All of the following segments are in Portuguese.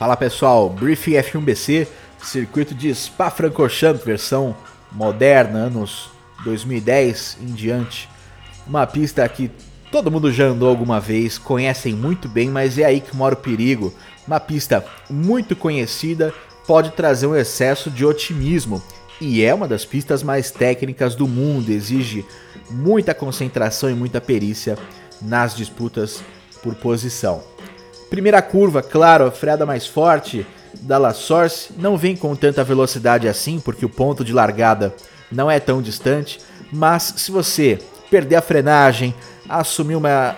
Fala pessoal, Briefing F1BC, circuito de Spa-Francorchamps, versão moderna, anos 2010 em diante. Uma pista que todo mundo já andou alguma vez, conhecem muito bem, mas é aí que mora o perigo. Uma pista muito conhecida pode trazer um excesso de otimismo e é uma das pistas mais técnicas do mundo, exige muita concentração e muita perícia nas disputas por posição. Primeira curva, claro, a freada mais forte da La Source não vem com tanta velocidade assim, porque o ponto de largada não é tão distante, mas se você perder a frenagem, assumir uma,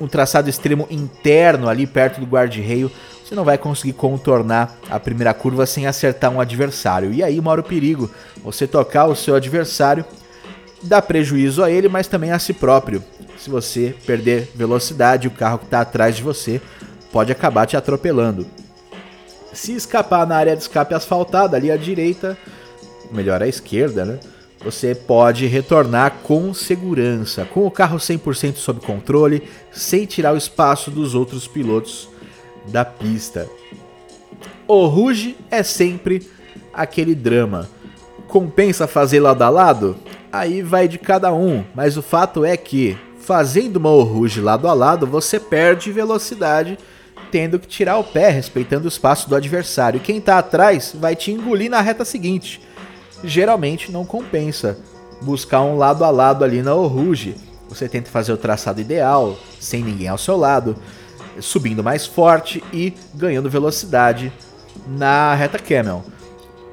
um traçado extremo interno ali perto do guarda-reio, você não vai conseguir contornar a primeira curva sem acertar um adversário. E aí mora o perigo, você tocar o seu adversário dá prejuízo a ele, mas também a si próprio. Se você perder velocidade, o carro que está atrás de você pode acabar te atropelando. Se escapar na área de escape asfaltada, ali à direita, melhor à esquerda, né? Você pode retornar com segurança, com o carro 100% sob controle, sem tirar o espaço dos outros pilotos da pista. O Ruge é sempre aquele drama. Compensa fazer lado a lado? Aí vai de cada um, mas o fato é que, fazendo uma Ruge lado a lado, você perde velocidade tendo que tirar o pé, respeitando o espaço do adversário. Quem está atrás vai te engolir na reta seguinte. Geralmente não compensa buscar um lado a lado ali na Oruge. Você tenta fazer o traçado ideal, sem ninguém ao seu lado, subindo mais forte e ganhando velocidade na reta Camel.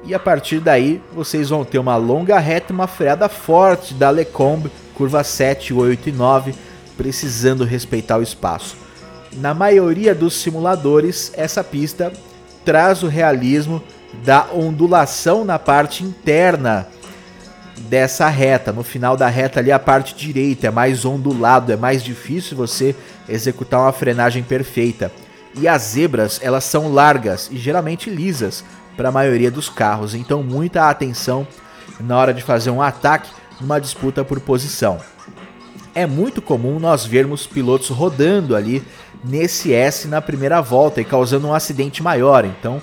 E a partir daí vocês vão ter uma longa reta e uma freada forte da Lecombe, curva 7, 8 e 9, precisando respeitar o espaço. Na maioria dos simuladores, essa pista traz o realismo da ondulação na parte interna dessa reta. No final da reta ali a parte direita é mais ondulado, é mais difícil você executar uma frenagem perfeita. E as zebras, elas são largas e geralmente lisas para a maioria dos carros, então muita atenção na hora de fazer um ataque numa disputa por posição. É muito comum nós vermos pilotos rodando ali nesse S na primeira volta e causando um acidente maior, então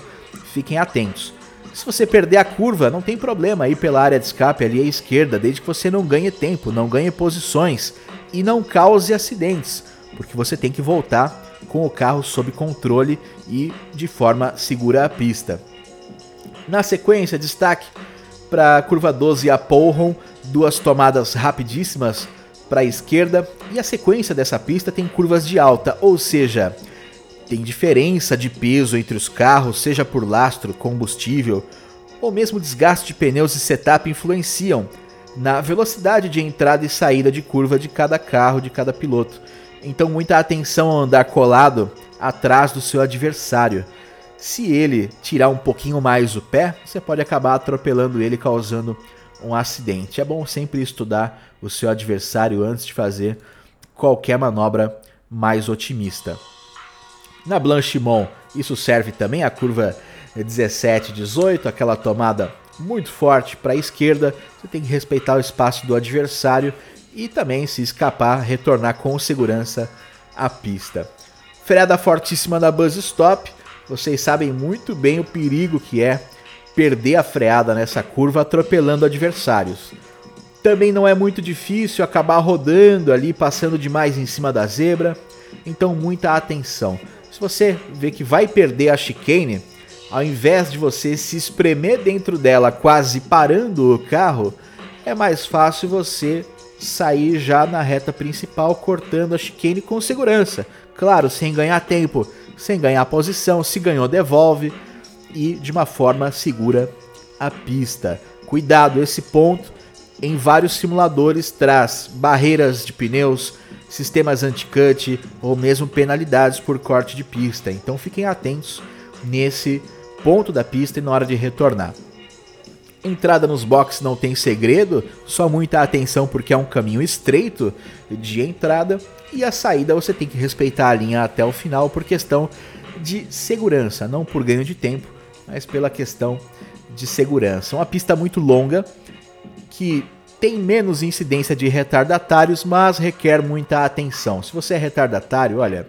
fiquem atentos. Se você perder a curva, não tem problema ir pela área de escape ali à esquerda, desde que você não ganhe tempo, não ganhe posições e não cause acidentes, porque você tem que voltar com o carro sob controle e de forma segura a pista. Na sequência, destaque para a curva 12 a Polron, duas tomadas rapidíssimas para a esquerda e a sequência dessa pista tem curvas de alta, ou seja, tem diferença de peso entre os carros, seja por lastro, combustível ou mesmo desgaste de pneus e setup influenciam na velocidade de entrada e saída de curva de cada carro, de cada piloto. Então, muita atenção ao andar colado atrás do seu adversário. Se ele tirar um pouquinho mais o pé, você pode acabar atropelando ele, causando um acidente. É bom sempre estudar o seu adversário antes de fazer qualquer manobra mais otimista. Na Blanchimont, isso serve também a curva 17, 18, aquela tomada muito forte para a esquerda. Você tem que respeitar o espaço do adversário e também, se escapar, retornar com segurança à pista. Freada fortíssima na Buzz Stop. Vocês sabem muito bem o perigo que é perder a freada nessa curva atropelando adversários. Também não é muito difícil acabar rodando ali, passando demais em cima da zebra, então muita atenção. Se você vê que vai perder a chicane, ao invés de você se espremer dentro dela quase parando o carro, é mais fácil você sair já na reta principal cortando a chicane com segurança. Claro, sem ganhar tempo, sem ganhar posição, se ganhou devolve e de uma forma segura a pista. Cuidado, esse ponto em vários simuladores traz barreiras de pneus, sistemas anti-cut ou mesmo penalidades por corte de pista. Então fiquem atentos nesse ponto da pista e na hora de retornar. Entrada nos boxes não tem segredo, só muita atenção porque é um caminho estreito de entrada e a saída você tem que respeitar a linha até o final por questão de segurança, não por ganho de tempo, mas pela questão de segurança. Uma pista muito longa que tem menos incidência de retardatários, mas requer muita atenção. Se você é retardatário, olha,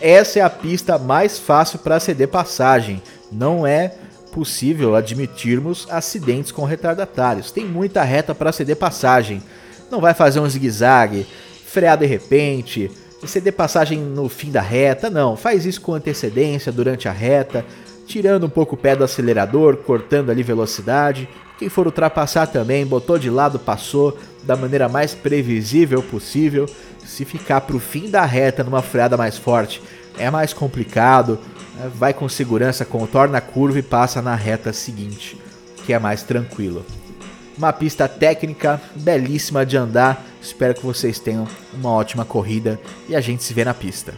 essa é a pista mais fácil para ceder passagem. Não é possível admitirmos acidentes com retardatários. Tem muita reta para ceder passagem. Não vai fazer um zigue-zague, frear de repente, ceder passagem no fim da reta. Não, faz isso com antecedência durante a reta, tirando um pouco o pé do acelerador, cortando ali velocidade. Quem for ultrapassar também, botou de lado, passou da maneira mais previsível possível. Se ficar para o fim da reta numa freada mais forte, é mais complicado. Né? Vai com segurança, contorna a curva e passa na reta seguinte, que é mais tranquilo. Uma pista técnica belíssima de andar. Espero que vocês tenham uma ótima corrida e a gente se vê na pista.